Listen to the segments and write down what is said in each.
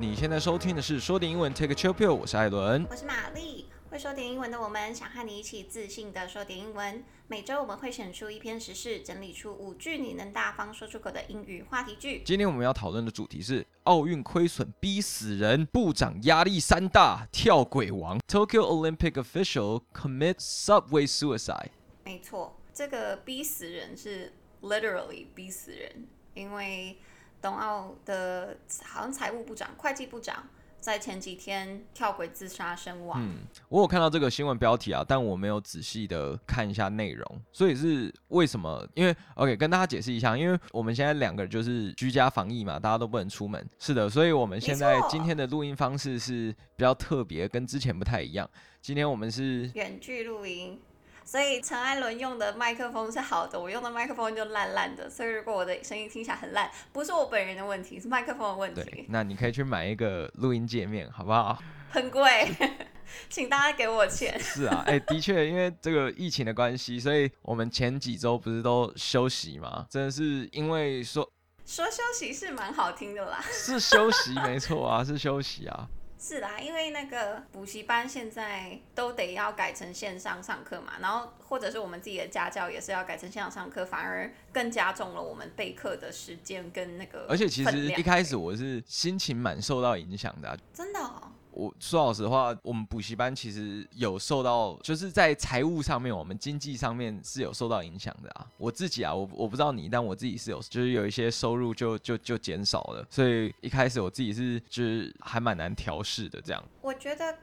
你现在收听的是说点英文 Take a Chill Pill，我是艾伦，我是玛丽。会说点英文的我们，想和你一起自信的说点英文。每周我们会选出一篇时事，整理出五句你能大方说出口的英语话题句。今天我们要讨论的主题是奥运亏损逼死人，部长压力山大，跳鬼王。Tokyo Olympic official commit subway suicide。没错，这个逼死人是 literally 逼死人，因为。东奥的好像财务部长、会计部长在前几天跳轨自杀身亡。嗯，我有看到这个新闻标题啊，但我没有仔细的看一下内容。所以是为什么？因为 OK，跟大家解释一下，因为我们现在两个人就是居家防疫嘛，大家都不能出门。是的，所以我们现在今天的录音方式是比较特别，跟之前不太一样。今天我们是远距录音。所以陈艾伦用的麦克风是好的，我用的麦克风就烂烂的。所以如果我的声音听起来很烂，不是我本人的问题，是麦克风的问题。对，那你可以去买一个录音界面，好不好？很贵，请大家给我钱。是啊，哎、欸，的确，因为这个疫情的关系，所以我们前几周不是都休息吗？真的是因为说说休息是蛮好听的啦，是休息没错啊，是休息啊。是啦，因为那个补习班现在都得要改成线上上课嘛，然后或者是我们自己的家教也是要改成线上上课，反而更加重了我们备课的时间跟那个。而且其实一开始我是心情蛮受到影响的啊，真的哦。我说老实话，我们补习班其实有受到，就是在财务上面，我们经济上面是有受到影响的啊。我自己啊，我我不知道你，但我自己是有，就是有一些收入就就就减少了，所以一开始我自己是就是还蛮难调试的这样。我觉得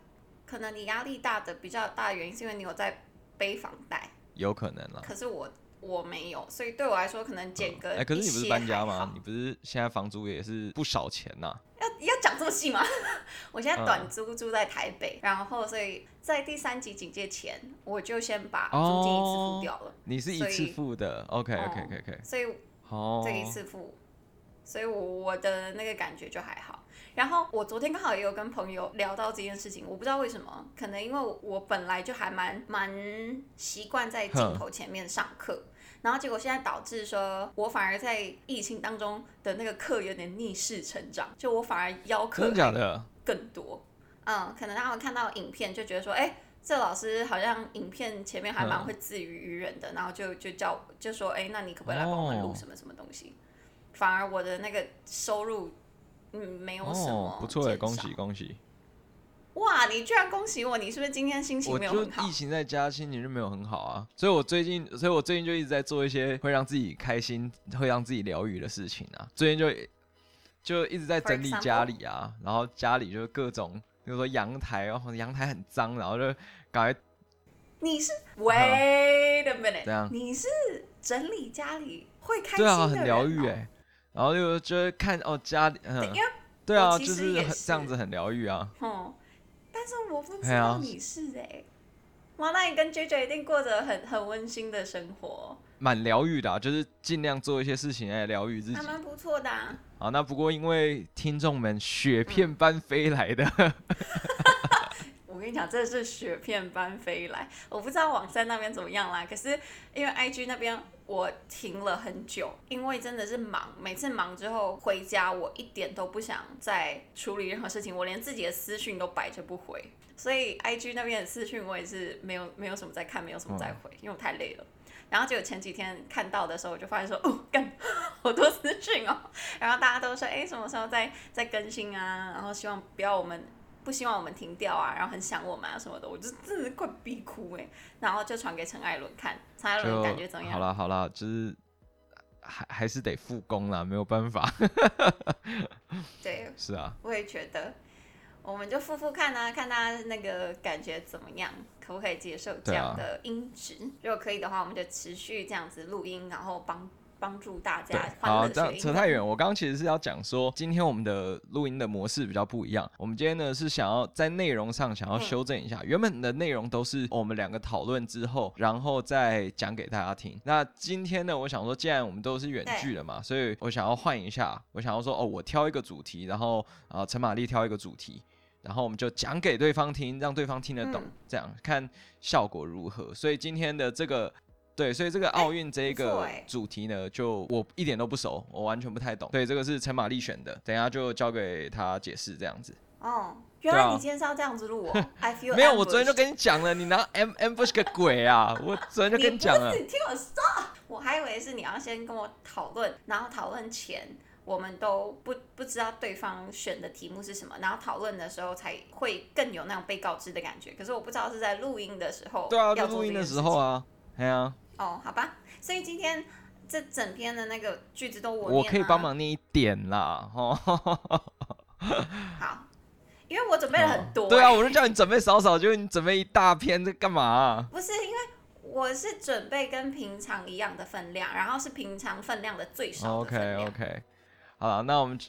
可能你压力大的比较大的原因是因为你有在背房贷，有可能啦。可是我我没有，所以对我来说可能减个。哎、嗯欸，可是你不是搬家吗？你不是现在房租也是不少钱呐、啊？要要讲这么细吗？我现在短租住在台北，嗯、然后所以在第三级警戒前，我就先把租金一次付掉了。哦、你是一次付的，OK OK OK OK。所以哦这一次付，所以我我的那个感觉就还好。然后我昨天刚好也有跟朋友聊到这件事情，我不知道为什么，可能因为我本来就还蛮蛮习惯在镜头前面上课。然后结果现在导致说，我反而在疫情当中的那个课有点逆势成长，就我反而邀课更多。嗯，可能他们看到影片就觉得说，哎，这老师好像影片前面还蛮会自娱娱人的，嗯、然后就就叫就说，哎，那你可不可以来帮我们录什么什么东西？哦、反而我的那个收入，嗯，没有什么、哦、不错的，恭喜恭喜。哇，你居然恭喜我！你是不是今天心情没有很好？我就疫情在家，心情就没有很好啊。所以我最近，所以我最近就一直在做一些会让自己开心、会让自己疗愈的事情啊。最近就就一直在整理家里啊，然后家里就是各种，比如说阳台，然后阳台很脏，然后就赶快。你是 Wait a minute，这样你是整理家里会开心的人？对啊，很疗愈哎。然后就就会看哦家里，嗯，对啊，就是这样子很疗愈啊。嗯但是我不知道你是哎、欸，哇，那你跟 JJ 一定过着很很温馨的生活，蛮疗愈的、啊，就是尽量做一些事情来疗愈自己，还蛮不错的、啊。好，那不过因为听众们雪片般飞来的、嗯，我跟你讲，真的是雪片般飞来，我不知道网站那边怎么样啦，可是因为 IG 那边。我停了很久，因为真的是忙，每次忙之后回家，我一点都不想再处理任何事情，我连自己的私讯都摆着不回，所以 IG 那边的私讯我也是没有没有什么在看，没有什么在回，因为我太累了。然后结果前几天看到的时候，我就发现说，哦，干好多私讯哦，然后大家都说，哎，什么时候再再更新啊？然后希望不要我们。不希望我们停掉啊，然后很想我们啊什么的，我就真的快逼哭哎，然后就传给陈艾伦看，陈艾伦感觉怎么样？好了好了，就是还还是得复工啦，没有办法。对，是啊，我也觉得，我们就复复看啊，看他那个感觉怎么样，可不可以接受这样的音质？啊、如果可以的话，我们就持续这样子录音，然后帮。帮助大家。好，这样扯太远。我刚刚其实是要讲说，今天我们的录音的模式比较不一样。我们今天呢是想要在内容上想要修正一下，嗯、原本的内容都是我们两个讨论之后，然后再讲给大家听。那今天呢，我想说，既然我们都是远距了嘛，所以我想要换一下，我想要说，哦，我挑一个主题，然后啊，陈玛丽挑一个主题，然后我们就讲给对方听，让对方听得懂，嗯、这样看效果如何。所以今天的这个。对，所以这个奥运这一个主题呢，就我一点都不熟，我完全不太懂。对，这个是陈玛丽选的，等一下就交给他解释这样子。哦，原来你今天是要这样子录哦。I feel 没有，我昨天就跟你讲了，你拿 M ambush 个鬼啊！我昨天就跟你讲了。你听我说，我还以为是你要先跟我讨论，然后讨论前我们都不不知道对方选的题目是什么，然后讨论的时候才会更有那种被告知的感觉。可是我不知道是在录音的时候。对啊，在录音的时候啊，对啊。哦，好吧，所以今天这整篇的那个句子都我念，我可以帮忙念一点啦，哦，好，因为我准备了很多，欸哦。对啊，我就叫你准备少少，就你准备一大篇，这干嘛，啊？不是，因为我是准备跟平常一样的分量，然后是平常分量的最少的。OK OK，好了，那我们，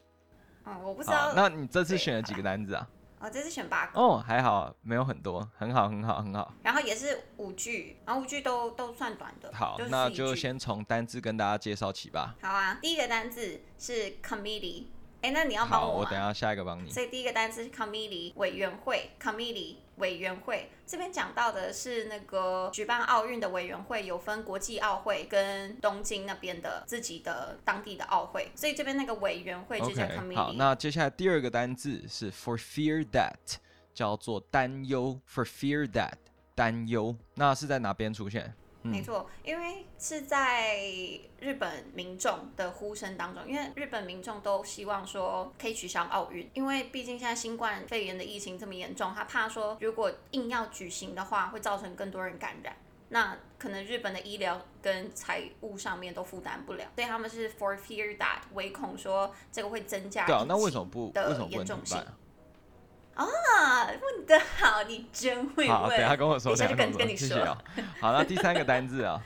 嗯，我不知道，那你这次选了几个单子啊？哦，这次选八个哦，还好，没有很多，很好，很好，很好。然后也是五句，然后五句都都算短的。好，那就先从单字跟大家介绍起吧。好啊，第一个单字是 committee。哎，那你要帮我？好，我等下下一个帮你。所以第一个单词是 committee 委员会，committee 委员会这边讲到的是那个举办奥运的委员会，有分国际奥会跟东京那边的自己的当地的奥会，所以这边那个委员会就叫 committee。Okay, 好，那接下来第二个单字是 for fear that，叫做担忧，for fear that 担忧，那是在哪边出现？没错，因为是在日本民众的呼声当中，因为日本民众都希望说可以取消奥运，因为毕竟现在新冠肺炎的疫情这么严重，他怕说如果硬要举行的话，会造成更多人感染，那可能日本的医疗跟财务上面都负担不了，所以他们是 for fear that 唯恐说这个会增加的严重性。啊，问得好，你真会问。好，等下跟我说，等下就跟跟你说。好，那第三个单字啊。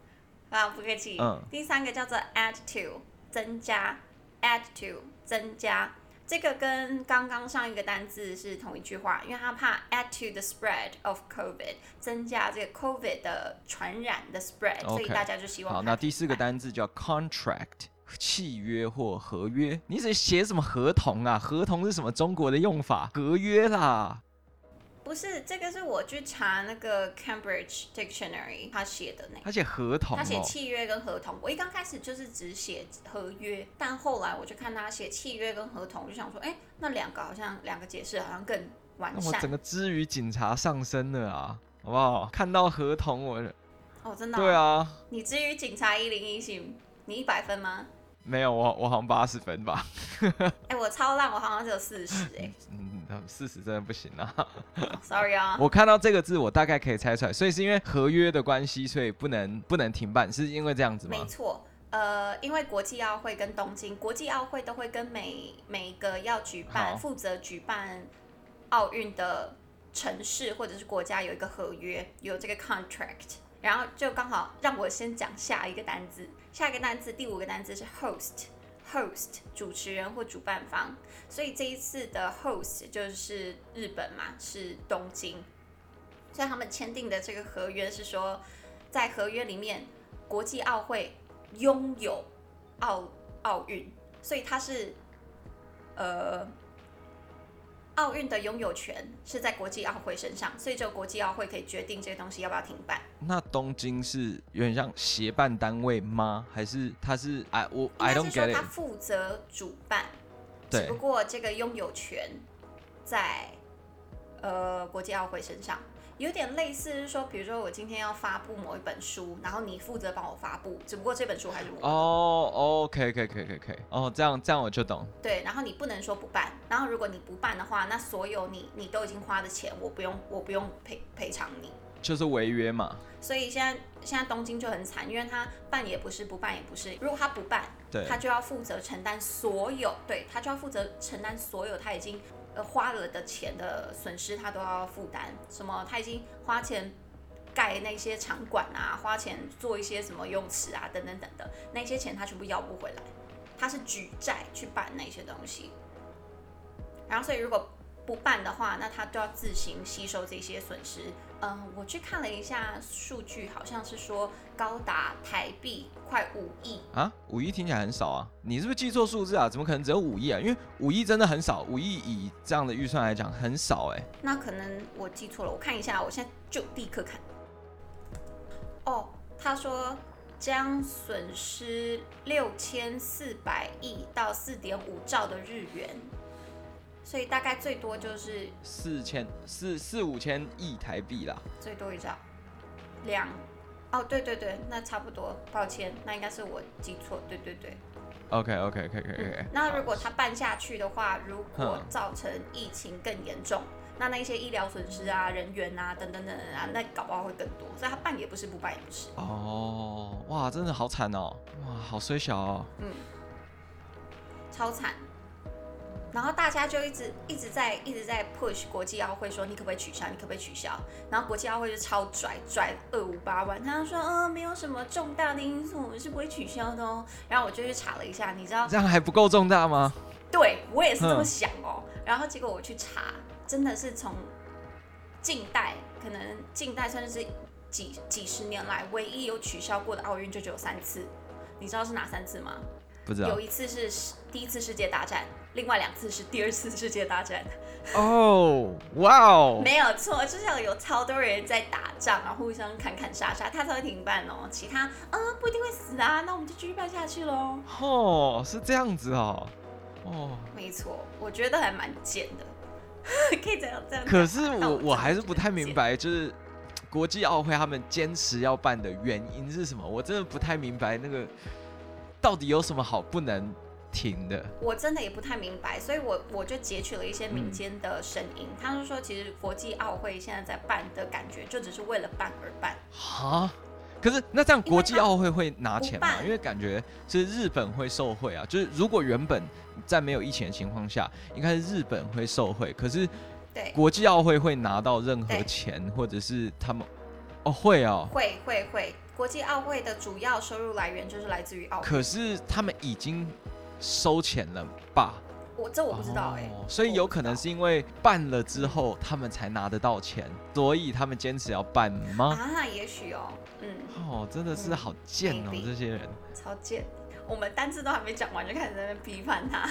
啊，不客气。嗯。第三个叫做 add to，增加，add to，增加。这个跟刚刚上一个单字是同一句话，因为他怕 add to the spread of COVID，增加这个 COVID 的传染的 spread，Okay. 所以大家就希望。好，那第四个单字叫 contract。契约或合约，你是写什么合同啊？合同是什么中国的用法？合约啦，不是这个是我去查那个 Cambridge Dictionary 他写的那，他写合同，哦，他写契约跟合同。我一刚开始就是只写合约，但后来我就看他写契约跟合同，我就想说，哎，那两个好像两个解释好像更完善。我整个支语警察上升了啊，好不好？看到合同我，哦，真的，哦，对啊，你之于警察一零一行，你一百分吗？没有，我我好像八十分吧。哎、欸，我超烂，我好像只有四十 哎。嗯，四十真的不行啊。Sorry 啊。我看到这个字，我大概可以猜出来，所以是因为合约的关系，所以不能不能停办，是因为这样子吗？没错，呃，因为国际奥会跟东京国际奥会都会跟每每个要举办负责举办奥运的城市或者是国家有一个合约，有这个 contract。然后就刚好让我先讲下一个单字，下一个单字第五个单字是 host，host 主持人或主办方，所以这一次的 host 就是日本嘛，是东京，所以他们签订的这个合约是说，在合约里面，国际奥会拥有奥奥运，所以它是呃。奥运的拥有权是在国际奥会身上，所以只有国际奥会可以决定这个东西要不要停办。那东京是有点像协办单位吗？还是他是哎我 I don't get it。他负责主办，只不过这个拥有权在呃国际奥会身上。有点类似是说，比如说我今天要发布某一本书，然后你负责帮我发布，只不过这本书还是我的。哦，OK，可以，可以，可以，可以。哦，这样这样我就懂。对，然后你不能说不办，然后如果你不办的话，那所有你你都已经花的钱，我不用我不用赔赔偿你。就是违约嘛。所以现在现在东京就很惨，因为他办也不是，不办也不是。如果他不办，对，他就要负责承担所有，对，他就要负责承担所有他已经。呃，花了的钱的损失，他都要负担。什么？他已经花钱盖那些场馆啊，花钱做一些什么泳池啊，等等等等，那些钱他全部要不回来。他是举债去办那些东西。然后，所以如果不办的话，那他都要自行吸收这些损失。嗯，我去看了一下数据，好像是说高达台币快五亿啊，五亿听起来很少啊，你是不是记错数字啊？怎么可能只有五亿啊？因为五亿真的很少，五亿以这样的预算来讲很少哎、欸。那可能我记错了，我看一下，我现在就立刻看。哦。他说将损失六千四百亿到四点五兆的日元，所以大概最多就是四千四四五千亿台币啦，最多一兆两哦，对对对，那差不多，抱歉，那应该是我记错，对对对。OK OK OK OK，嗯。那如果他办下去的话，如果造成疫情更严重。那那些医疗损失啊、人员啊等等等等啊，那搞不好会更多，所以他办也不是，不办也不是。哦，哇，真的好惨哦，哇，好衰小哦。嗯，超惨。然后大家就一直一直在一直在 push 国际奥会，说你可不可以取消？你可不可以取消？然后国际奥会就超拽拽二五八万，他说嗯，没有什么重大的因素，我们是不会取消的哦。然后我就去查了一下，你知道这样还不够重大吗？对，我也是这么想哦。然后结果我去查。真的是从近代，可能近代甚至是几几十年来，唯一有取消过的奥运就只有三次。你知道是哪三次吗？不知道。有一次是第一次世界大战，另外两次是第二次世界大战。哦，哇哦！没有错，就是要有超多人在打仗啊，互相砍砍杀杀，他才会停办哦。其他，嗯，不一定会死啊，那我们就继续办下去喽。哦，是这样子哦。哦，没错，我觉得还蛮贱的。可以这样这样。可是我我，我还是不太明白，就是国际奥会他们坚持要办的原因是什么？我真的不太明白那个到底有什么好不能停的。我真的也不太明白，所以我我就截取了一些民间的声音，嗯、他们说其实国际奥会现在在办的感觉就只是为了办而办。哈？可是那这样国际奥会会拿钱吗？因为感觉是日本会受贿啊，就是如果原本。在没有疫情的情况下，应该是日本会受贿。可是，国际奥会会拿到任何钱，或者是他们哦会哦，会会会。国际奥会的主要收入来源就是来自于奥会。可是他们已经收钱了吧？我这我不知道哎、欸哦。所以有可能是因为办了之后他们才拿得到钱，所以他们坚持要办吗？啊，也许哦，嗯。哦，真的是好贱哦，这些人超贱。我们单字都还没讲完，就开始在那边批判他。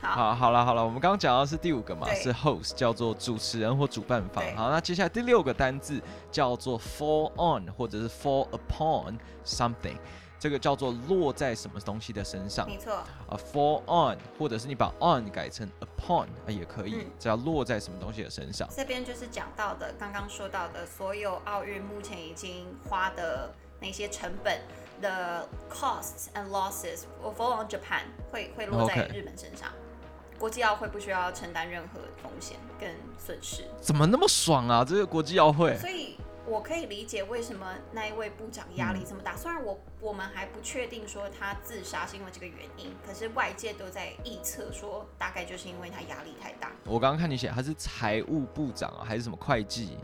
好，好，好了，好了，我们刚刚讲到是第五个嘛，是 host，叫做主持人或主办方。好，那接下来第六个单字叫做 fall on，或者是 fall upon something，这个叫做落在什么东西的身上。没错。啊，fall on，或者是你把 on 改成 upon 啊也可以，只要落在什么东西的身上。这边就是讲到的，刚刚说到的所有奥运目前已经花的那些成本。The costs and losses will fall on Japan，会会落在日本身上。Okay. 国际奥会不需要承担任何风险跟损失。怎么那么爽啊？这个国际奥会。所以我可以理解为什么那一位部长压力这么大。嗯、虽然我我们还不确定说他自杀是因为这个原因，可是外界都在臆测说大概就是因为他压力太大。我刚刚看你写他是财务部长啊，还是什么会计？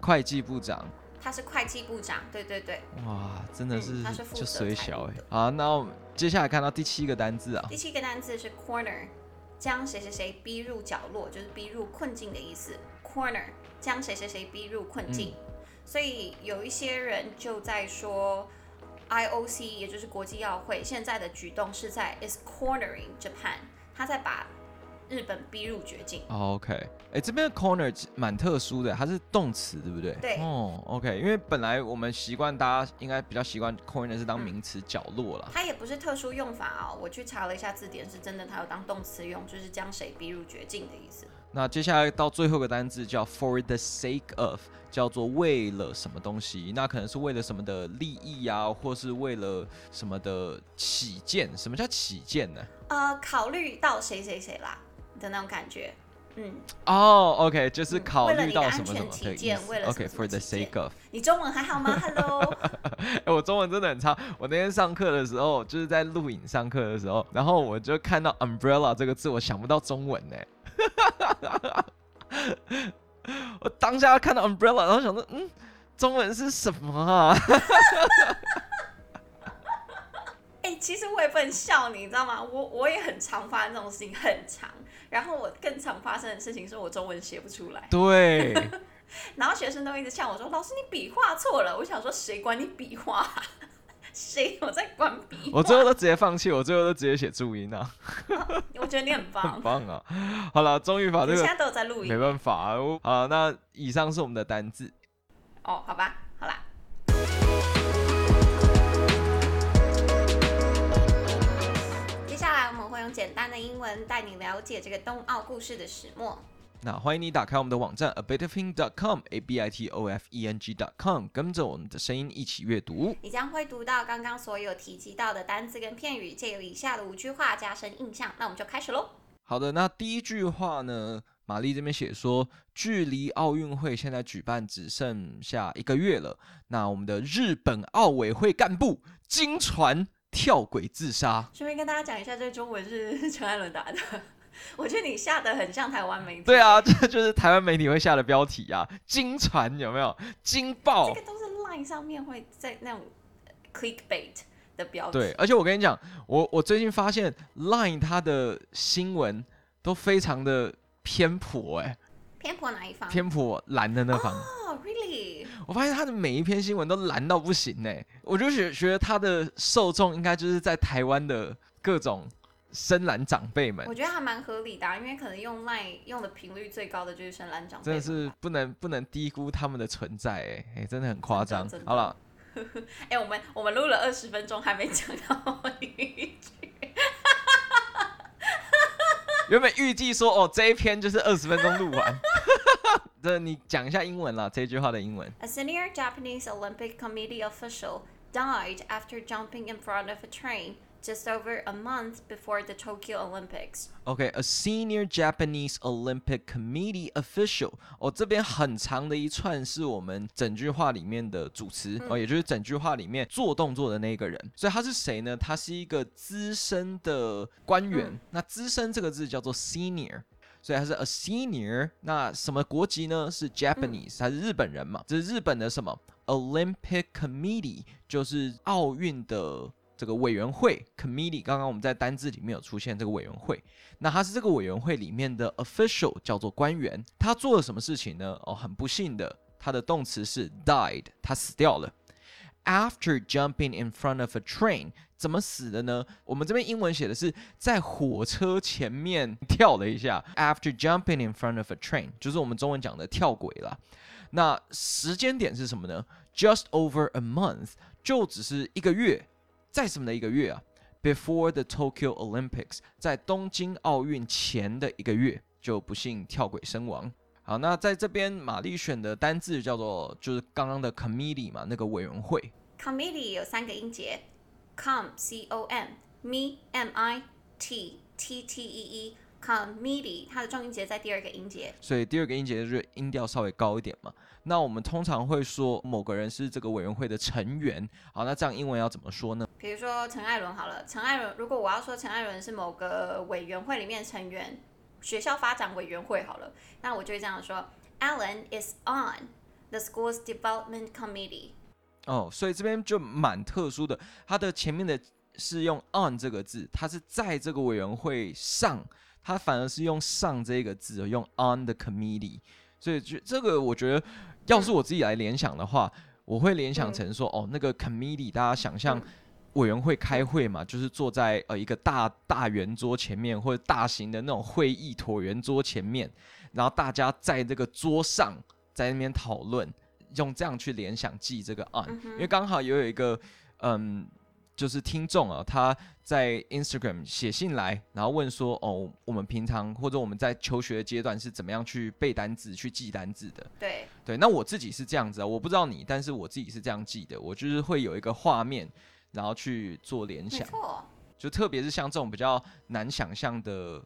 会计部长。他是会计部长，对对对。哇，真的是，就衰小哎。好，那我们接下来看到第七个单字啊。第七个单字是 corner，将谁谁谁逼入角落，就是逼入困境的意思。corner 将谁谁谁逼入困境，嗯、所以有一些人就在说，IOC 也就是国际奥会现在的举动是在 is cornering Japan，他在把。日本逼入绝境。Oh, OK，哎、欸，这边的 corner 蛮特殊的，它是动词，对不对？对。哦、oh,，OK，因为本来我们习惯，大家应该比较习惯 corner 是当名词，角落啦。它也不是特殊用法哦，我去查了一下字典，是真的，它有当动词用，就是将谁逼入绝境的意思。那接下来到最后一个单字叫 for the sake of，叫做为了什么东西？那可能是为了什么的利益啊，或是为了什么的起见？什么叫起见呢？呃，考虑到谁谁谁啦。的那种感觉，嗯，哦、oh,，OK，就是考虑到什么什么的意思。OK，for the sake of，你中文还好吗？Hello，我中文真的很差。我那天上课的时候，就是在录影上课的时候，然后我就看到 umbrella 这个字，我想不到中文呢。我当下看到 umbrella，然后想说，嗯，中文是什么啊？哎、欸，其实我也不能笑你，你知道吗？我我也很常发生这种事情，很常。然后我更常发生的事情是我中文写不出来。对。然后学生都一直笑我说：“老师，你笔画错了。”我想说：“谁管你笔画？谁，我在关闭。我最后都直接放弃，我最后都直接写注音啊。我觉得你很棒，很棒啊！好了，终于把这个。现在都在录音。没办法哦。啊，那以上是我们的单字。哦，好吧，好啦。接下来我们会用简单的英文带你了解这个冬奥故事的始末。那欢迎你打开我们的网站 a bit of ing dot com a b i t o f e n g dot com，跟着我们的声音一起阅读。你将会读到刚刚所有提及到的单词跟片语，借由以下的五句话加深印象。那我们就开始喽。好的，那第一句话呢，玛丽这边写说，距离奥运会现在举办只剩下一个月了。那我们的日本奥委会干部惊传跳轨自杀。顺便跟大家讲一下，这个中文是 陈艾伦打的。我觉得你下的很像台湾媒体。对啊，这就是台湾媒体会下的标题啊，惊传有没有？惊爆。这个都是 Line 上面会在那种 clickbait 的标题。对，而且我跟你讲，我我最近发现 Line 它的新闻都非常的偏颇，哎，偏颇哪一方？偏颇蓝的那方。哦、oh,，really？我发现他的每一篇新闻都蓝到不行哎，我就觉觉得他的受众应该就是在台湾的各种。深蓝长辈们，我觉得还蛮合理的，啊，因为可能用 Line 用的频率最高的就是深蓝长辈，真的是不能不能低估他们的存在，哎哎，真的很夸张。好了，哎，我们我们录了二十分钟还没讲到一句，原本预计说哦这一篇就是二十分钟录完，这你讲一下英文啦，这句话的英文。A senior Japanese Olympic Committee official died after jumping in front of a train. Just over a month before the Tokyo Olympics. Okay, a senior Japanese Olympic Committee official. 哦，这边很长的一串是我们整句话里面的主词、嗯、哦，也就是整句话里面做动作的那个人。所以他是谁呢？他是一个资深的官员。嗯、那资深这个字叫做 senior，所以他是 a senior。那什么国籍呢？是 Japanese，、嗯、他是日本人嘛？这是日本的什么 Olympic Committee，就是奥运的。这个委员会 committee，刚刚我们在单字里面有出现这个委员会，那他是这个委员会里面的 official，叫做官员。他做了什么事情呢？哦，很不幸的，他的动词是 died，他死掉了。After jumping in front of a train，怎么死的呢？我们这边英文写的是在火车前面跳了一下。After jumping in front of a train，就是我们中文讲的跳轨啦。那时间点是什么呢？Just over a month，就只是一个月。在什么的一个月啊？Before the Tokyo Olympics，在东京奥运前的一个月就不幸跳轨身亡。好，那在这边玛丽选的单字叫做就是刚刚的 committee 嘛，那个委员会。Committee 有三个音节，com c o m，me m i t t t e e。Committee 它的重音节在第二个音节，所以第二个音节就是音调稍微高一点嘛。那我们通常会说某个人是这个委员会的成员。好，那这样英文要怎么说呢？比如说陈艾伦好了，陈艾伦，如果我要说陈艾伦是某个委员会里面成员，学校发展委员会好了，那我就会这样说：Alan is on the school's development committee。哦，所以这边就蛮特殊的，它的前面的是用 on 这个字，它是在这个委员会上。它反而是用上这个字，用 on the committee，所以就这个我觉得，要是我自己来联想的话，我会联想成说，哦，那个 committee，大家想象委员会开会嘛，就是坐在呃一个大大圆桌前面，或者大型的那种会议椭圆桌前面，然后大家在这个桌上在那边讨论，用这样去联想记这个 on，因为刚好也有一个嗯。就是听众啊，他在 Instagram 写信来，然后问说：“哦，我们平常或者我们在求学阶段是怎么样去背单字、去记单字的？”对对，那我自己是这样子啊，我不知道你，但是我自己是这样记的。我就是会有一个画面，然后去做联想。就特别是像这种比较难想象的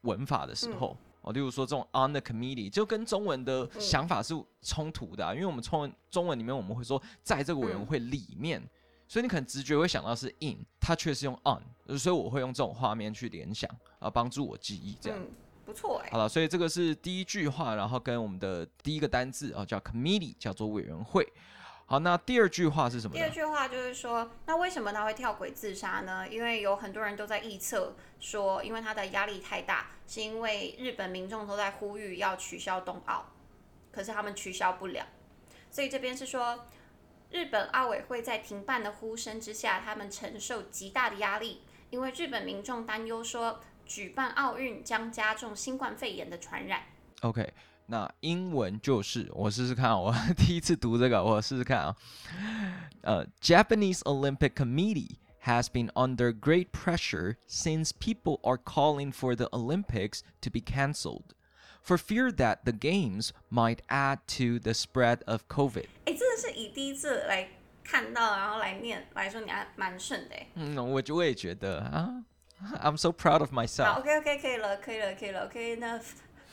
文法的时候，哦、嗯，例如说这种 on the committee，就跟中文的想法是冲突的、啊嗯，因为我们中文中文里面我们会说在这个委员会里面。嗯所以你可能直觉会想到是 in，它却是用 on，所以我会用这种画面去联想，啊，帮助我记忆这样。嗯，不错哎。好了，所以这个是第一句话，然后跟我们的第一个单字啊叫 committee，叫做委员会。好，那第二句话是什么？第二句话就是说，那为什么他会跳轨自杀呢？因为有很多人都在臆测说，因为他的压力太大，是因为日本民众都在呼吁要取消冬奥，可是他们取消不了，所以这边是说。日本奥委会在停办的呼声之下，他们承受极大的压力，因为日本民众担忧说，举办奥运将加重新冠肺炎的传染。OK，那英文就是我试试看，我第一次读这个，我试试看啊。呃，Japanese Olympic Committee has been under great pressure since people are calling for the Olympics to be cancelled for fear that the games might add to the spread of COVID。哎，真的是以第一次来看到，然后来念来说，你还蛮顺的。嗯，我我也觉得啊，I'm so proud of myself。好，OK OK，可以了，可以了，可以了，OK。那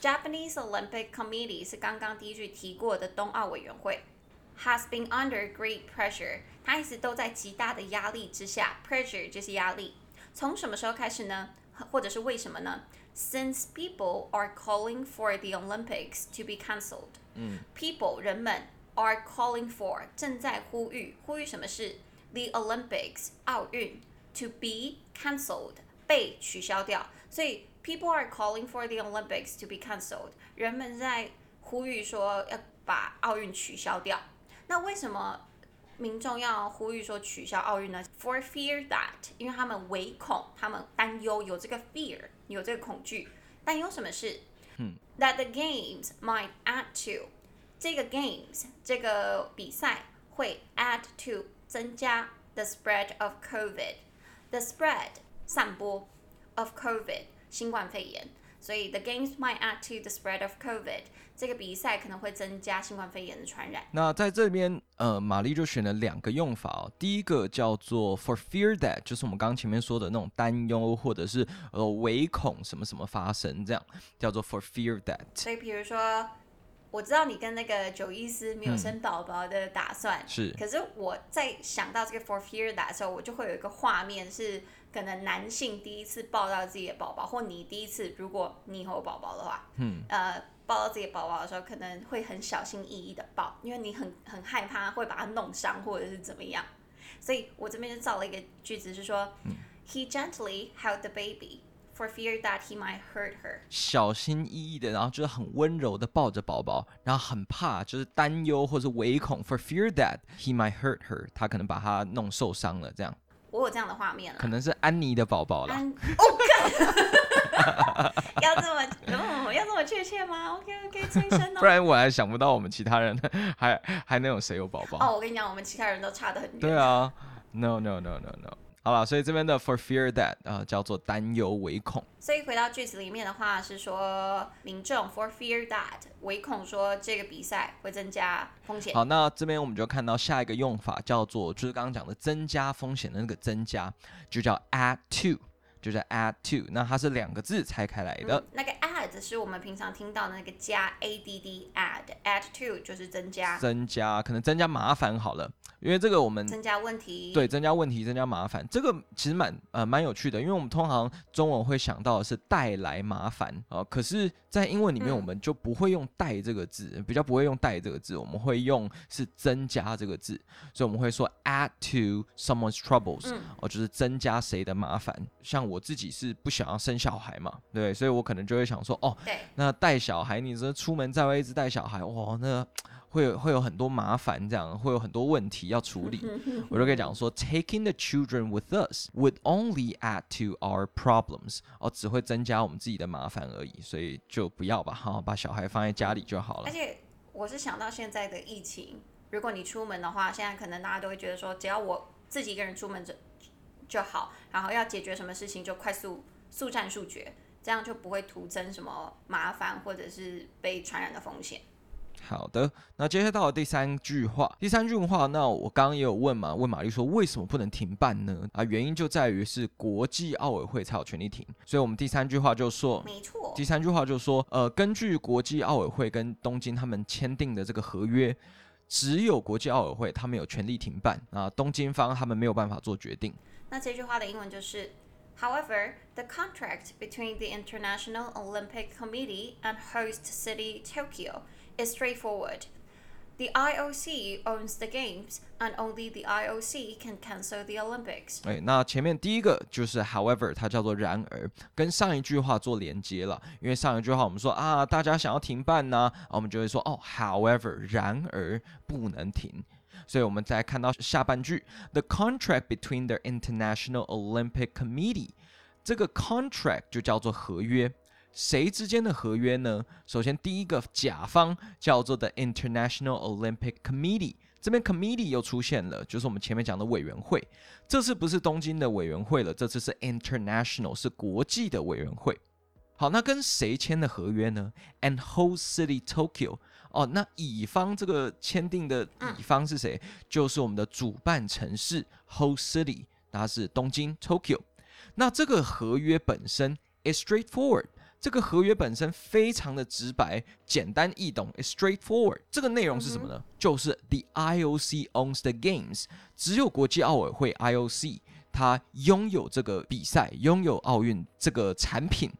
Japanese Olympic Committee 是刚刚第一句提过的冬奥委员会，has been under great pressure，它一直都在极大的压力之下，pressure 就是压力。从什么时候开始呢？或者是为什么呢 ？Since people are calling for the Olympics to be cancelled，嗯，people 人们 are calling for 正在呼吁，呼吁什么事？The Olympics 奥运 to be cancelled 被取消掉。所以 people are calling for the Olympics to be cancelled，人们在呼吁说要把奥运取消掉。那为什么 民众要呼吁说取消奥运呢？For fear that，因为他们唯恐，他们担忧有这个 fear。有这个恐惧，但有什么事？嗯，That the games might add to 这个 games 这个比赛会 add to 增加 the spread of COVID，the spread 散播 of COVID 新冠肺炎。 所以，the games might add to the spread of COVID。这个比赛可能会增加新冠肺炎的传染。那在这边，呃，玛丽就选了两个用法哦。第一个叫做 for fear that，就是我们刚刚前面说的那种担忧或者是呃唯恐什么什么发生，这样叫做 for fear that。所以，比如说，我知道你跟那个九一四没有生宝宝的打算，嗯、是。可是我在想到这个 for fear that 的时候，我就会有一个画面是。可能男性第一次抱到自己的宝宝，或你第一次，如果你有宝宝的话，嗯，呃，抱到自己的宝宝的时候，可能会很小心翼翼的抱，因为你很很害怕会把它弄伤或者是怎么样。所以我这边就造了一个句子，是说，嗯，He gently held the baby for fear that he might hurt her。小心翼翼的，然后就是很温柔的抱着宝宝，然后很怕，就是担忧或者唯恐，for fear that he might hurt her，他可能把他弄受伤了，这样。我有这样的画面了，可能是安妮的宝宝了。哦，要这么，哦，要这么确切吗？OK OK，催生哦。不然我还想不到我们其他人还还能有谁有宝宝。哦，我跟你讲，我们其他人都差得很远。对啊，No No No No No。好了，所以这边的 for fear that 啊、呃、叫做担忧唯恐。所以回到句子里面的话是说民众 for fear that 唯恐说这个比赛会增加风险。好，那这边我们就看到下一个用法叫做就是刚刚讲的增加风险的那个增加，就叫 add to，就叫 add to。那它是两个字拆开来的。嗯、那个 add 是我们平常听到的那个加 add add add to 就是增加。增加可能增加麻烦好了。因为这个我们增加问题，对，增加问题，增加麻烦，这个其实蛮呃蛮有趣的，因为我们通常中文会想到的是带来麻烦啊、呃，可是，在英文里面我们就不会用带这个字，嗯、比较不会用带这个字，我们会用是增加这个字，所以我们会说 add to someone's troubles，哦、嗯呃，就是增加谁的麻烦。像我自己是不想要生小孩嘛，对，所以我可能就会想说，哦，对那带小孩，你说出门在外一直带小孩，哇，那。会有会有很多麻烦，这样会有很多问题要处理。我就可以讲说，taking the children with us would only add to our problems，哦，只会增加我们自己的麻烦而已，所以就不要吧，好，把小孩放在家里就好了。而且我是想到现在的疫情，如果你出门的话，现在可能大家都会觉得说，只要我自己一个人出门就就好，然后要解决什么事情就快速速战速决，这样就不会徒增什么麻烦或者是被传染的风险。好的，那接下来到了第三句话。第三句话，那我刚刚也有问嘛，问玛丽说为什么不能停办呢？啊，原因就在于是国际奥委会才有权利停，所以我们第三句话就说，没错。第三句话就说，呃，根据国际奥委会跟东京他们签订的这个合约，只有国际奥委会他们有权利停办啊，东京方他们没有办法做决定。那这句话的英文就是 ，However, the contract between the International Olympic Committee and host city Tokyo is straightforward. The IOC owns the games, and only the IOC can cancel the Olympics. 哎，那前面第一个就是 however，它叫做然而，跟上一句话做连接了。因为上一句话我们说啊，大家想要停办呢、啊，我们就会说哦，however，然而不能停。 所以我们再看到下半句，the contract between the International Olympic Committee，这个 contract 就叫做合约。谁之间的合约呢？首先，第一个甲方叫做 The International Olympic Committee， 这边 committee 又出现了，就是我们前面讲的委员会。这次不是东京的委员会了，这次是 international，是国际的委员会。好，那跟谁签的合约呢？And host city Tokyo。 哦，那乙方这个签订的乙方是谁？嗯、就是我们的主办城市 host city，它是东京 Tokyo。那这个合约本身 is straightforward。这个合约本身非常的直白、简单易懂，straightforward。这个内容是什么呢？嗯、就是 the IOC owns the games，只有国际奥委会 IOC 它拥有这个比赛，拥有奥运这个产品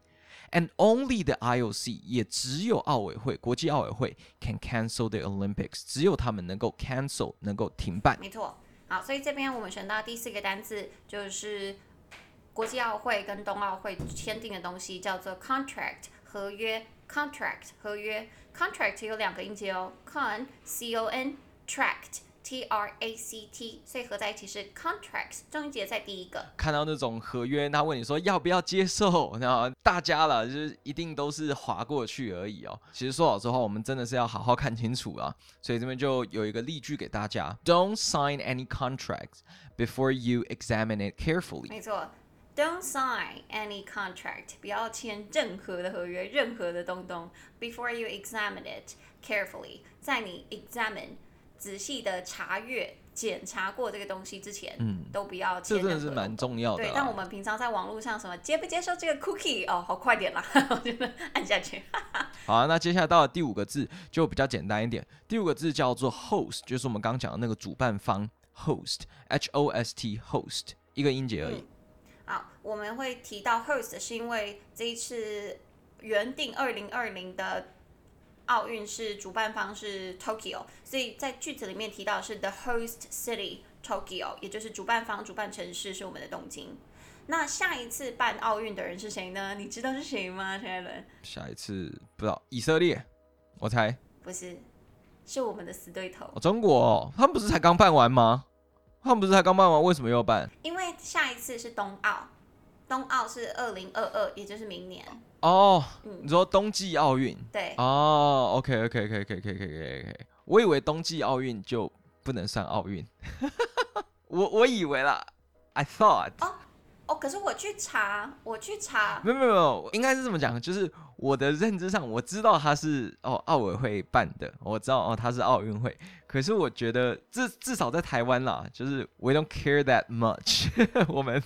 ，and only the IOC 也只有奥委会，国际奥委会 can cancel the Olympics，只有他们能够 cancel，能够停办。没错。好，所以这边我们选到第四个单字就是。国际奥会跟冬奥会签订的东西叫做 contract 合约，contract 合约，contract 有两个音节哦，con c o n tract T r a c t，所以合在一起是 contracts，重音节在第一个。看到那种合约，他问你说要不要接受，那大家了就是一定都是划过去而已哦。其实说老实话，我们真的是要好好看清楚啊。所以这边就有一个例句给大家：Don't sign any contracts before you examine it carefully。没错。Don't sign any contract，不要签任何的合约，任何的东东。Before you examine it carefully，在你 examine 仔细的查阅、检查过这个东西之前，嗯，都不要签。这真的是蛮重要的啊。对，但我们平常在网络上什么接不接受这个 cookie？哦，好快点啦，我觉得按下去。好啊，那接下来到了第五个字就比较简单一点。第五个字叫做 host，就是我们刚刚讲的那个主办方 host，H O S T host，一个音节而已。嗯好，我们会提到 host 是因为这一次原定二零二零的奥运是主办方是 Tokyo，所以在句子里面提到是 the host city Tokyo，也就是主办方、主办城市是我们的东京。那下一次办奥运的人是谁呢？你知道是谁吗，陈艾伦？下一次不知道，以色列，我猜。不是，是我们的死对头。哦，中国哦，他们不是才刚办完吗？他们不是才刚办完，为什么又办？因为下一次是冬奥，冬奥是二零二二，也就是明年。哦，嗯、你说冬季奥运？对。哦，OK，OK，OK，OK，OK，OK，OK，我以为冬季奥运就不能算奥运，我我以为啦，I thought。哦哦，可是我去查，我去查，没有没有没有，应该是这么讲，就是我的认知上，我知道他是哦奥委会办的，我知道哦他是奥运会。可是我觉得至至少在台湾啦，就是 we don't care that much，我们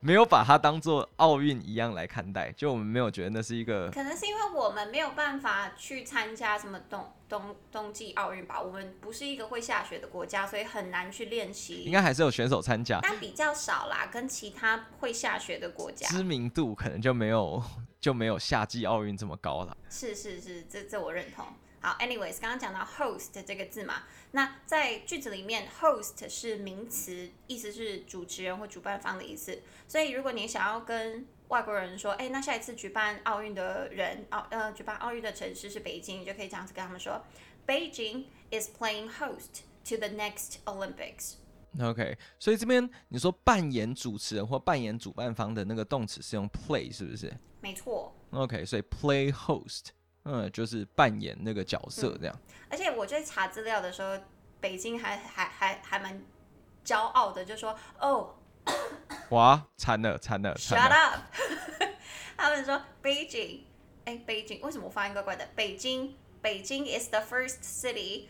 没有把它当做奥运一样来看待，就我们没有觉得那是一个。可能是因为我们没有办法去参加什么冬冬冬季奥运吧，我们不是一个会下雪的国家，所以很难去练习。应该还是有选手参加，但比较少啦，跟其他会下雪的国家，知名度可能就没有就没有夏季奥运这么高了。是是是，这这我认同。好，anyways，刚刚讲到 host 这个字嘛，那在句子里面，host 是名词，意思是主持人或主办方的意思。所以如果你想要跟外国人说，哎，那下一次举办奥运的人，奥呃举办奥运的城市是北京，你就可以这样子跟他们说，Beijing is playing host to the next Olympics。OK，所以这边你说扮演主持人或扮演主办方的那个动词是用 play 是不是？没错。OK，所以 play host。嗯，就是扮演那个角色这样。嗯、而且我在查资料的时候，北京还还还还蛮骄傲的，就说哦，哇，惨了惨了，Shut up！他们说北京，哎，北京为什么我发音怪怪的？北京，北京 is the first city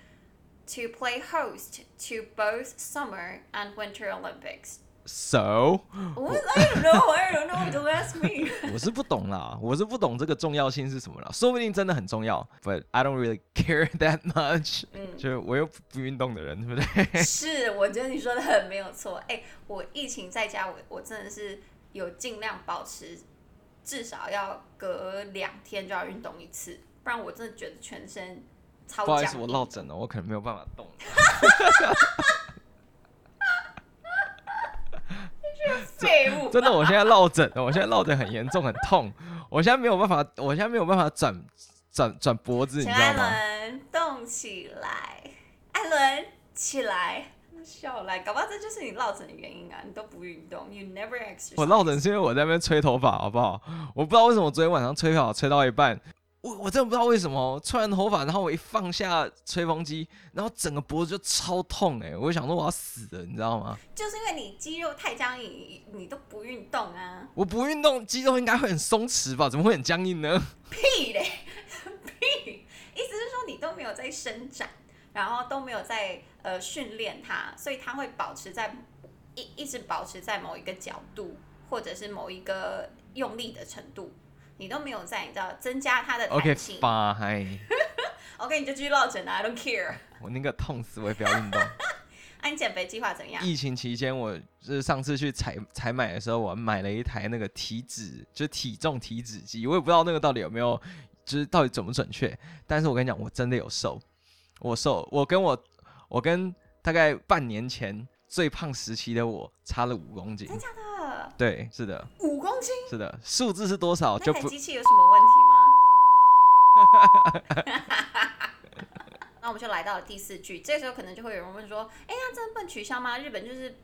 to play host to both summer and winter Olympics。 So? I don't know. I don't know. Don't ask me. 我是不懂啦，我是不懂这个重要性是什么啦，说不定真的很重要，But I don't really care that much。嗯，就是我又不运动的人，对不对？是，我觉得你说的很没有错。哎、欸，我疫情在家，我我真的是有尽量保持，至少要隔两天就要运动一次，不然我真的觉得全身超。不好意思，我落枕了，我可能没有办法动。废物！真的，我现在落枕，我现在落枕很严重，很痛。我现在没有办法，我现在没有办法转转转脖子，你知道吗？艾伦，动起来！艾伦，起来！笑来，搞不好这就是你落枕的原因啊！你都不运动，You never exercise。我落枕是因为我在那边吹头发，好不好？我不知道为什么我昨天晚上吹头发吹到一半，我我真的不知道为什么吹完头发，然后我一放下吹风机，然后整个脖子就超痛哎、欸！我就想说我要死了，你知道吗？就是因为你肌肉太僵硬，你，你都不运动啊。我不运动，肌肉应该会很松弛吧？怎么会很僵硬呢？屁嘞，屁！意思是说你都没有在伸展，然后都没有在呃训练它，所以它会保持在一一直保持在某一个角度，或者是某一个用力的程度。你都没有在，你知道增加它的弹性。OK，你就继续落枕啊，I don't care。我那个痛死，我也不要运动。那、啊、你减肥计划怎样？疫情期间，我就是上次去采采买的时候，我买了一台那个体脂，就是体重体脂机。我也不知道那个到底有没有，就是到底准不准确。但是我跟你讲，我真的有瘦，我瘦，我跟我我跟大概半年前最胖时期的我差了五公斤。真的假的？对，是的，五公斤，是的，数字是多少？就不。机器有什么问题吗？那我们就来到了第四句，这个时候可能就会有人问说：“哎呀，这不能取消吗？日本就是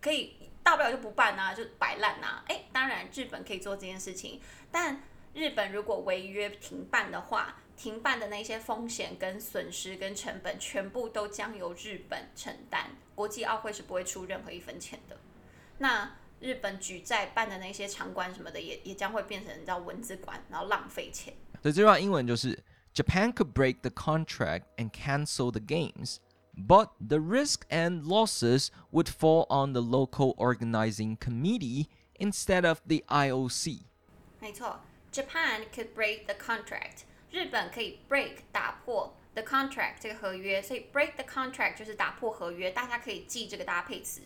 可以大不了就不办啊，就摆烂啊。”哎，当然日本可以做这件事情，但日本如果违约停办的话，停办的那些风险跟损失跟成本全部都将由日本承担，国际奥会是不会出任何一分钱的。那日本举债办的那些场馆什么的也，也也将会变成叫蚊子馆，然后浪费钱。所以这句话英文就是 Japan could break the contract and cancel the games, but the risk and losses would fall on the local organizing committee instead of the IOC。没错，Japan could break the contract。日本可以 break 打破 the contract 这个合约，所以 break the contract 就是打破合约，大家可以记这个搭配词。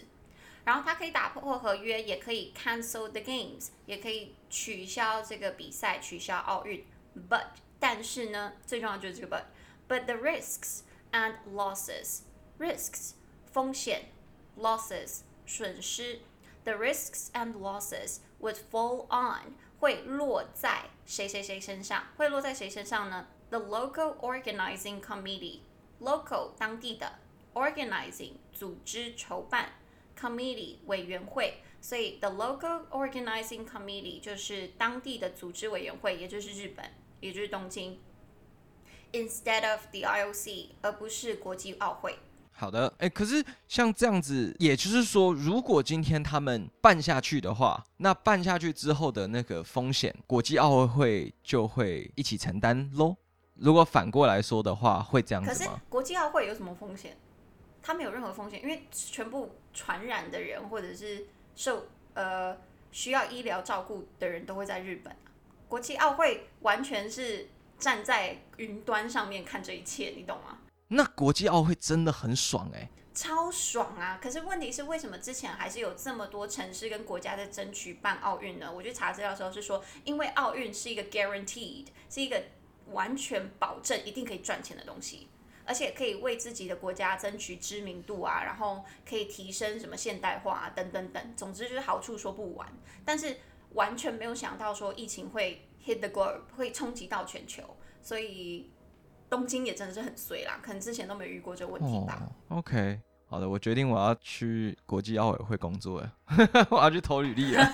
然后它可以打破合约，也可以 cancel the games，也可以取消这个比赛，取消奥运。But 但是呢，最重要就是这个 but。But the risks and losses，risks 风险，losses 损失。The risks and losses would fall on 会落在谁谁谁身上？会落在谁身上呢？The local organizing committee，local 当地的 organizing 组织筹办。 Committee 委员会，所以 the local organizing committee 就是当地的组织委员会，也就是日本，也就是东京，instead of the IOC，而不是国际奥会。好的，哎，可是像这样子，也就是说，如果今天他们办下去的话，那办下去之后的那个风险，国际奥委会就会一起承担喽。如果反过来说的话，会这样子吗？可是国际奥会有什么风险？他没有任何风险，因为全部传染的人或者是受呃需要医疗照顾的人都会在日本啊。国际奥会完全是站在云端上面看这一切，你懂吗？那国际奥会真的很爽哎，超爽啊！可是问题是，为什么之前还是有这么多城市跟国家在争取办奥运呢？我去查资料的时候是说，因为奥运是一个 guaranteed，是一个完全保证一定可以赚钱的东西。而且可以为自己的国家争取知名度啊，然后可以提升什么现代化啊，等等等，总之就是好处说不完。但是完全没有想到说疫情会 hit the globe，会冲击到全球，所以东京也真的是很衰啦，可能之前都没遇过这个问题吧。Oh, OK，好的，我决定我要去国际奥委会工作了，我要去投履历了。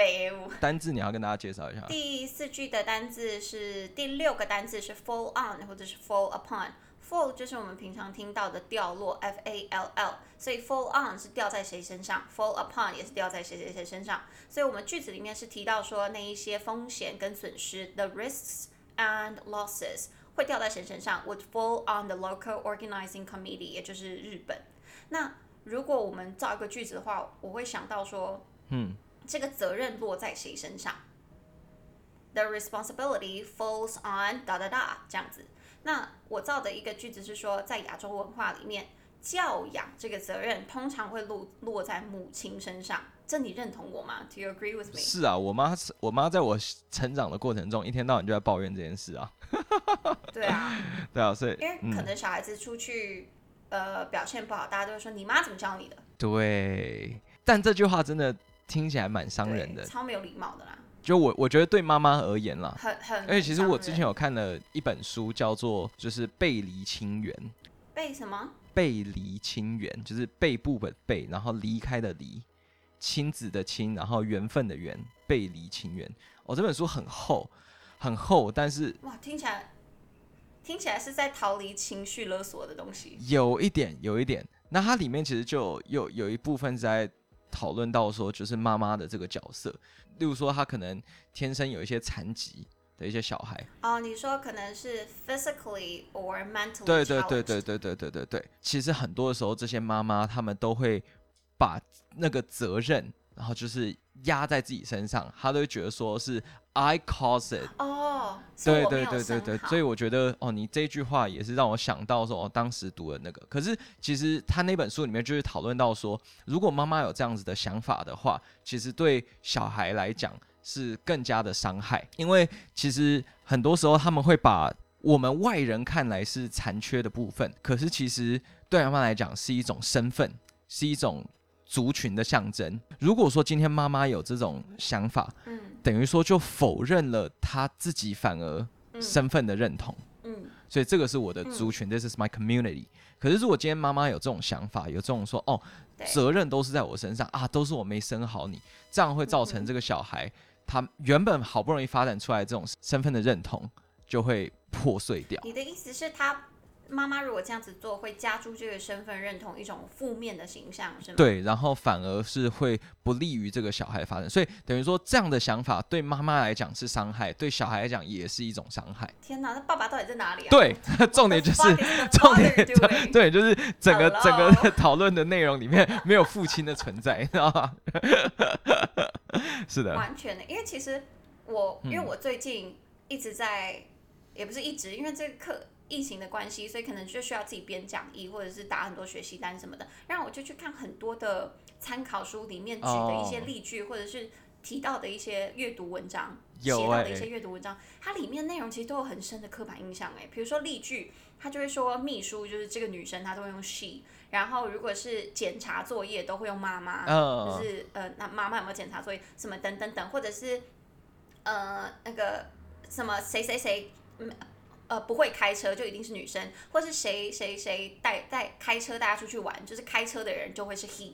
这废物。单字你要跟大家介绍一下。第四句的单字是第六个单字是 fall on 或者是 fall upon。fall 就是我们平常听到的掉落，f a l l，所以 fall on 是掉在谁身上，fall upon 也是掉在谁谁谁身上。所以我们句子里面是提到说那一些风险跟损失，the risks and losses 会掉在谁身上，would fall on the local organizing committee，也就是日本。那如果我们造一个句子的话，我会想到说，嗯。这个责任落在谁身上？The responsibility falls on 哒哒哒这样子。那我造的一个句子是说，在亚洲文化里面，教养这个责任通常会落落在母亲身上。这你认同我吗？Do you agree with me？是啊，我妈我妈在我成长的过程中，一天到晚就在抱怨这件事啊。对啊，对啊，所以因为可能小孩子出去、嗯、呃表现不好，大家都会说你妈怎么教你的？对，但这句话真的。听起来蛮伤人的，超没有礼貌的啦。就我我觉得对妈妈而言啦，很很。而且其实我之前有看了一本书，叫做就是《背离亲缘》。背什么？背离亲缘，就是背部的背，然后离开的离，亲子的亲，然后缘分的缘，背离亲缘。哦，这本书很厚，很厚，但是哇，听起来听起来是在逃离情绪勒索的东西。有一点，有一点。那它里面其实就有有，有一部分在讨论到说，就是妈妈的这个角色，例如说她可能天生有一些残疾的一些小孩。哦，你说可能是 physically or mentally？对对对对对对对对对。其实很多的时候，这些妈妈她们都会把那个责任，然后就是压在自己身上，他都会觉得说是 I cause it。哦，对对对对对，所以我觉得哦，你这句话也是让我想到说，我、哦、当时读的那个。可是其实他那本书里面就是讨论到说，如果妈妈有这样子的想法的话，其实对小孩来讲是更加的伤害，因为其实很多时候他们会把我们外人看来是残缺的部分，可是其实对妈妈来讲是一种身份，是一种。族群的象征。如果说今天妈妈有这种想法，嗯，等于说就否认了她自己反而身份的认同，嗯，所以这个是我的族群，嗯，This is my community。可是如果今天妈妈有这种想法，有这种说哦，责任都是在我身上啊，都是我没生好你，这样会造成这个小孩他原本好不容易发展出来这种身份的认同就会破碎掉。你的意思是他？妈妈如果这样子做，会加注这个身份认同一种负面的形象，是吗？对，然后反而是会不利于这个小孩发展，所以等于说这样的想法对妈妈来讲是伤害，对小孩来讲也是一种伤害。天哪，那爸爸到底在哪里啊？对，重点就是 重点，对，就是整个整个 讨论的内容里面没有父亲的存在，知道吗？是的，完全的，因为其实我因为我最近一直在，嗯、也不是一直，因为这个课。疫情的关系，所以可能就需要自己编讲义，或者是打很多学习单什么的。然后我就去看很多的参考书里面举的一些例句，oh. 或者是提到的一些阅读文章，写到的一些阅读文章，它里面内容其实都有很深的刻板印象。哎，比如说例句，他就会说秘书就是这个女生，她都会用 she。然后如果是检查作业，都会用妈妈，oh. 就是呃，那妈妈有没有检查作业？什么等等等，或者是呃那个什么谁谁谁。呃，不会开车就一定是女生，或是谁谁谁带带开车大家出去玩，就是开车的人就会是 he，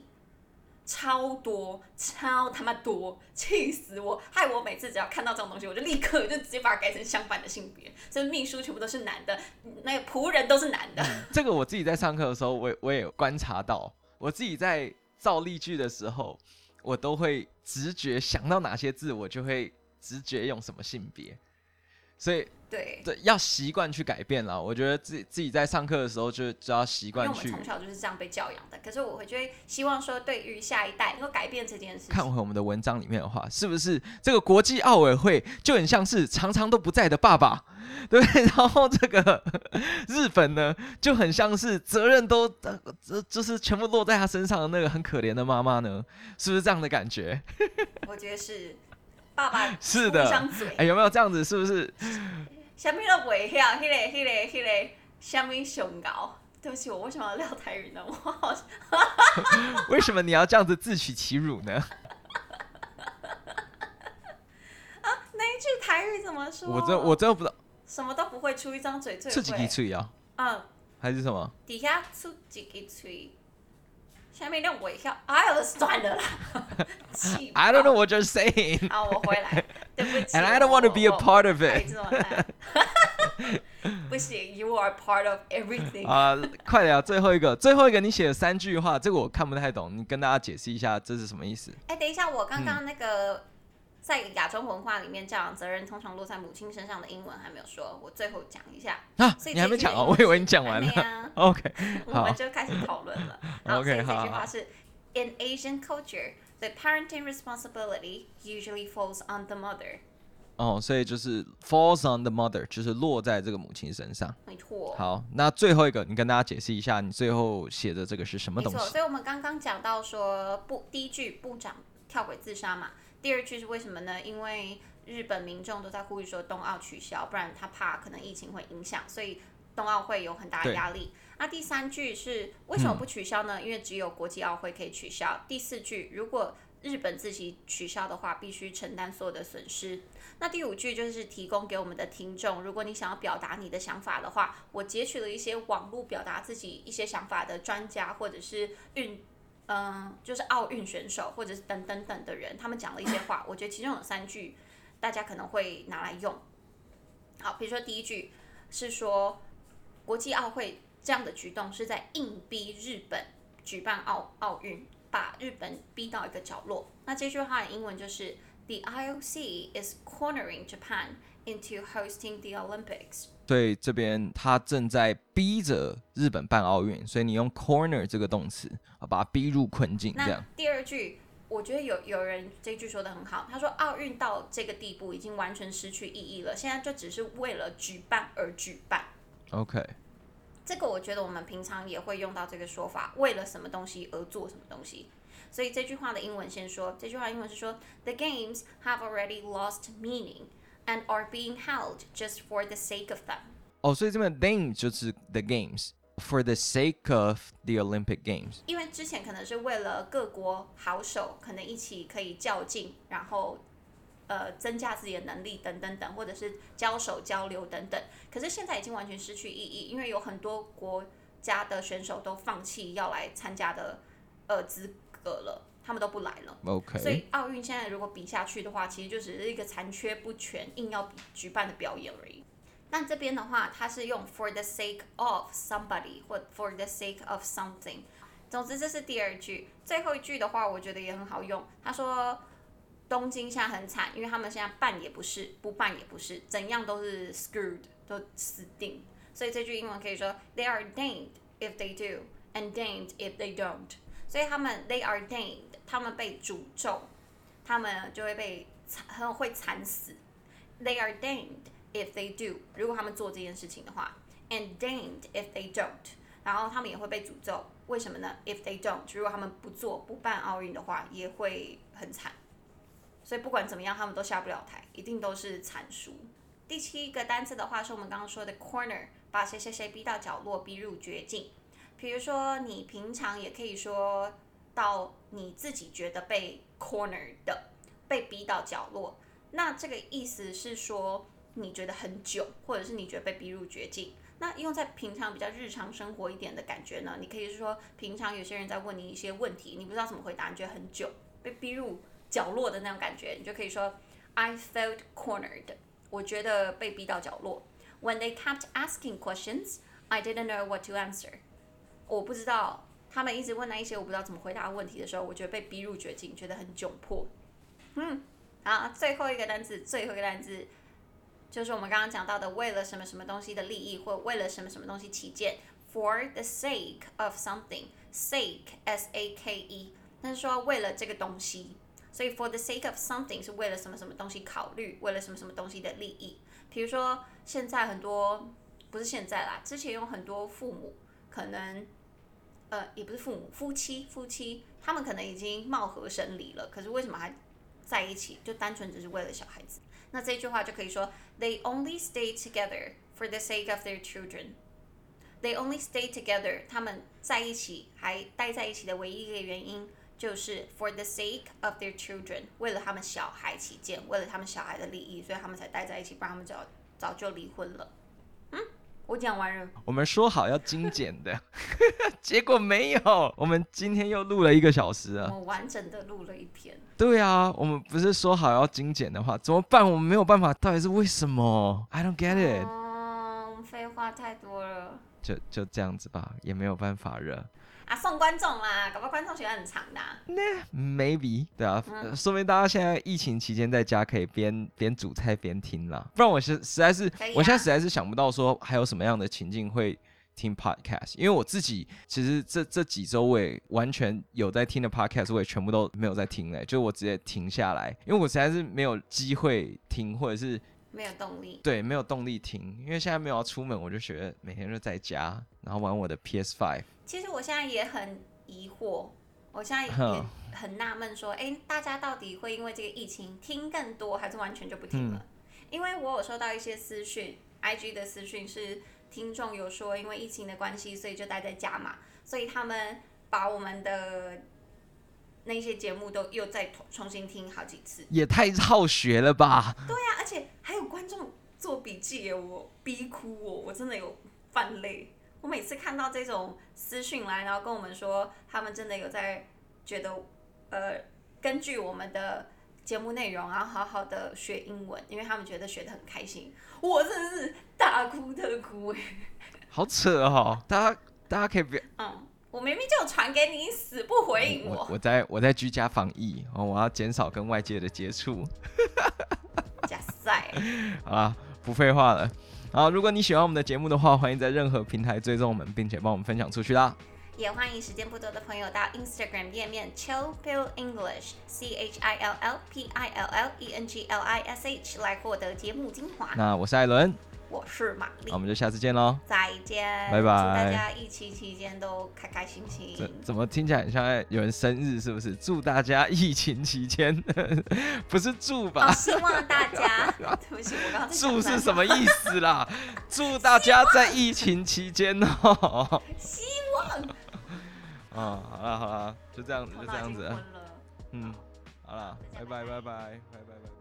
超多超他妈多，气死我！害我每次只要看到这种东西，我就立刻就直接把它改成相反的性别，所以秘书全部都是男的，那个仆人都是男的。这个我自己在上课的时候，我我也观察到，我自己在造例句的时候，我都会直觉想到哪些字，我就会直觉用什么性别，所以。对对，要习惯去改变了。我觉得自己自己在上课的时候就就要习惯去。因为我们从小就是这样被教养的。可是我会觉得希望说，对于下一代能够改变这件事。看回我们的文章里面的话，是不是这个国际奥委会就很像是常常都不在的爸爸，对 不对？然后这个日本呢，就很像是责任都这就是全部落在他身上的那个很可怜的妈妈呢，是不是这样的感觉？我觉得是，爸爸是的，哎，有没有这样子？是不是？什么都不会晓，迄个、迄个、迄个，什么熊高？对不起，我为什么要聊台语呢？我好，为什么你要这样子自取其辱呢？啊，那一句台语怎么说？我真我真的不知道。什么都不会出一张嘴，最会出几嘴啊？嗯，还是什么？底下出几个嘴。下面让我一下，哎呦，算了啦。I don't know what you're saying。啊，我回来，对不起。And I don't want to be a part of it。不行，You are part of everything。啊，快点啊，最后一个，最后一个，你写了三句话，这个我看不太懂，你跟大家解释一下这是什么意思？哎，等一下，我刚刚那个。嗯在亚洲文化里面，教养责任通常落在母亲身上的英文还没有说，我最后讲一下。啊，你还没讲哦，我以为你讲完了。啊、OK，我们就开始讨论了。，OK，好。这句话是：In Asian culture, the parenting responsibility usually falls on the mother。哦，所以就是 falls on the mother，就是落在这个母亲身上。没错。好，那最后一个，你跟大家解释一下，你最后写的这个是什么东西？没错，所以我们刚刚讲到说，部第一句部长跳轨自杀嘛。第二句是为什么呢？因为日本民众都在呼吁说冬奥取消，不然他怕可能疫情会影响，所以冬奥会有很大的压力。那第三句是为什么不取消呢？嗯、因为只有国际奥会可以取消。第四句，如果日本自己取消的话，必须承担所有的损失。那第五句就是提供给我们的听众，如果你想要表达你的想法的话，我截取了一些网络表达自己一些想法的专家或者是运。嗯，就是奥运选手或者是等等等的人，他们讲了一些话，我觉得其中有三句，大家可能会拿来用。好，比如说第一句是说国际奥会这样的举动是在硬逼日本举办奥奥运，把日本逼到一个角落。那这句话的英文就是 The IOC is cornering Japan into hosting the Olympics。所以这边他正在逼着日本办奥运，所以你用 corner 这个动词啊，把它逼入困境。这样。第二句。我觉得有有人这句说的很好，他说奥运到这个地步已经完全失去意义了，现在就只是为了举办而举办。OK，这个我觉得我们平常也会用到这个说法，为了什么东西而做什么东西。所以这句话的英文先说，这句话英文是说，The games have already lost meaning and are being held just for the sake of them。哦，所以这边 thing 就是 the games。For the sake of the Olympic Games，因为之前可能是为了各国好手可能一起可以较劲，然后呃增加自己的能力等等等，或者是交手交流等等。可是现在已经完全失去意义，因为有很多国家的选手都放弃要来参加的呃资格了，他们都不来了。OK，所以奥运现在如果比下去的话，其实就只是一个残缺不全、硬要比举办的表演而已。但这边的话，它是用 for the sake of somebody 或 for the sake of something。总之，这是第二句。最后一句的话，我觉得也很好用。他说东京现在很惨，因为他们现在办也不是，不办也不是，怎样都是 screwed，都死定。所以这句英文可以说 They are damned if they do and damned if they don't。所以他们 They are damned，他们被诅咒，他们就会被惨，很会惨死。They are damned。If they do，如果他们做这件事情的话，and damned if they don't，然后他们也会被诅咒。为什么呢？If they don't，如果他们不做不办奥运的话，也会很惨。所以不管怎么样，他们都下不了台，一定都是惨输。第七个单词的话，是我们刚刚说的 corner，把谁谁谁逼到角落，逼入绝境。比如说，你平常也可以说到你自己觉得被 corner 的，被逼到角落。那这个意思是说。你觉得很久，或者是你觉得被逼入绝境，那用在平常比较日常生活一点的感觉呢？你可以说，平常有些人在问你一些问题，你不知道怎么回答，你觉得很久，被逼入角落的那种感觉，你就可以说 I felt cornered，我觉得被逼到角落。When they kept asking questions, I didn't know what to answer。我不知道他们一直问那一些我不知道怎么回答问题的时候，我觉得被逼入绝境，觉得很窘迫。嗯，好，最后一个单词，最后一个单词。就是我们刚刚讲到的，为了什么什么东西的利益，或为了什么什么东西起见，for the sake of something，sake s a k e，但是说为了这个东西，所以 for the sake of something 是为了什么什么东西考虑，为了什么什么东西的利益。比如说现在很多不是现在啦，之前有很多父母可能，呃，也不是父母，夫妻夫妻，他们可能已经貌合神离了，可是为什么还在一起？就单纯只是为了小孩子。那这句话就可以说，They only stay together for the sake of their children. They only stay together，他们在一起还待在一起的唯一一个原因就是 for the sake of their children，为了他们小孩起见，为了他们小孩的利益，所以他们才待在一起，不然他们早早就离婚了。嗯。我讲完了。我们说好要精简的，结果没有。我们今天又录了一个小时啊。我们完整的录了一天。对啊，我们不是说好要精简的话，怎么办？我们没有办法，到底是为什么？I don't get it。哦，我们废话太多了。就就这样子吧，也没有办法了。啊，送观众啦，搞不好观众喜欢很长的、啊。那 maybe 对啊，嗯、说明大家现在疫情期间在家可以边边煮菜边听啦。不然我实实在是，啊、我现在实在是想不到说还有什么样的情境会听 podcast。因为我自己其实这这几周我也完全有在听的 podcast，我也全部都没有在听嘞，就我直接停下来，因为我实在是没有机会听，或者是没有动力。对，没有动力听，因为现在没有要出门，我就觉得每天就在家，然后玩我的 PS Five。其实我现在也很疑惑，我现在也很纳闷，说，哎，大家到底会因为这个疫情听更多，还是完全就不听了？嗯、因为我有收到一些私讯，IG 的私讯是听众有说，因为疫情的关系，所以就待在家嘛，所以他们把我们的那些节目都又再重新听好几次，也太好学了吧？对呀、啊，而且还有观众做笔记，我逼哭我，我真的有泛泪。我每次看到这种私讯来，然后跟我们说他们真的有在觉得，呃，根据我们的节目内容，然后好好的学英文，因为他们觉得学的很开心。我真的是大哭特哭哎，好扯哦！大家大家可以别嗯，我明明就传给你，死不回应我。我我在我在居家防疫哦，我要减少跟外界的接触。假赛好啦，不废话了。好，如果你喜欢我们的节目的话，欢迎在任何平台追踪我们，并且帮我们分享出去啦。也欢迎时间不多的朋友到 Instagram 页面 Chill Pill English C H I L L P I L L E N G L I S H 来获得节目精华。那我是艾伦，我是玛丽，那我们就下次见喽，再见，拜拜。祝大家疫情期间都开开心心。怎怎么听起来很像有人生日？是不是？祝大家疫情期间 不是祝吧？哦，希望大家，对不起，我刚刚祝是什么意思啦？祝大家在疫情期间哦。希望。啊，好了好了，就这样子，就这样子，嗯，好了，拜拜拜拜拜拜拜。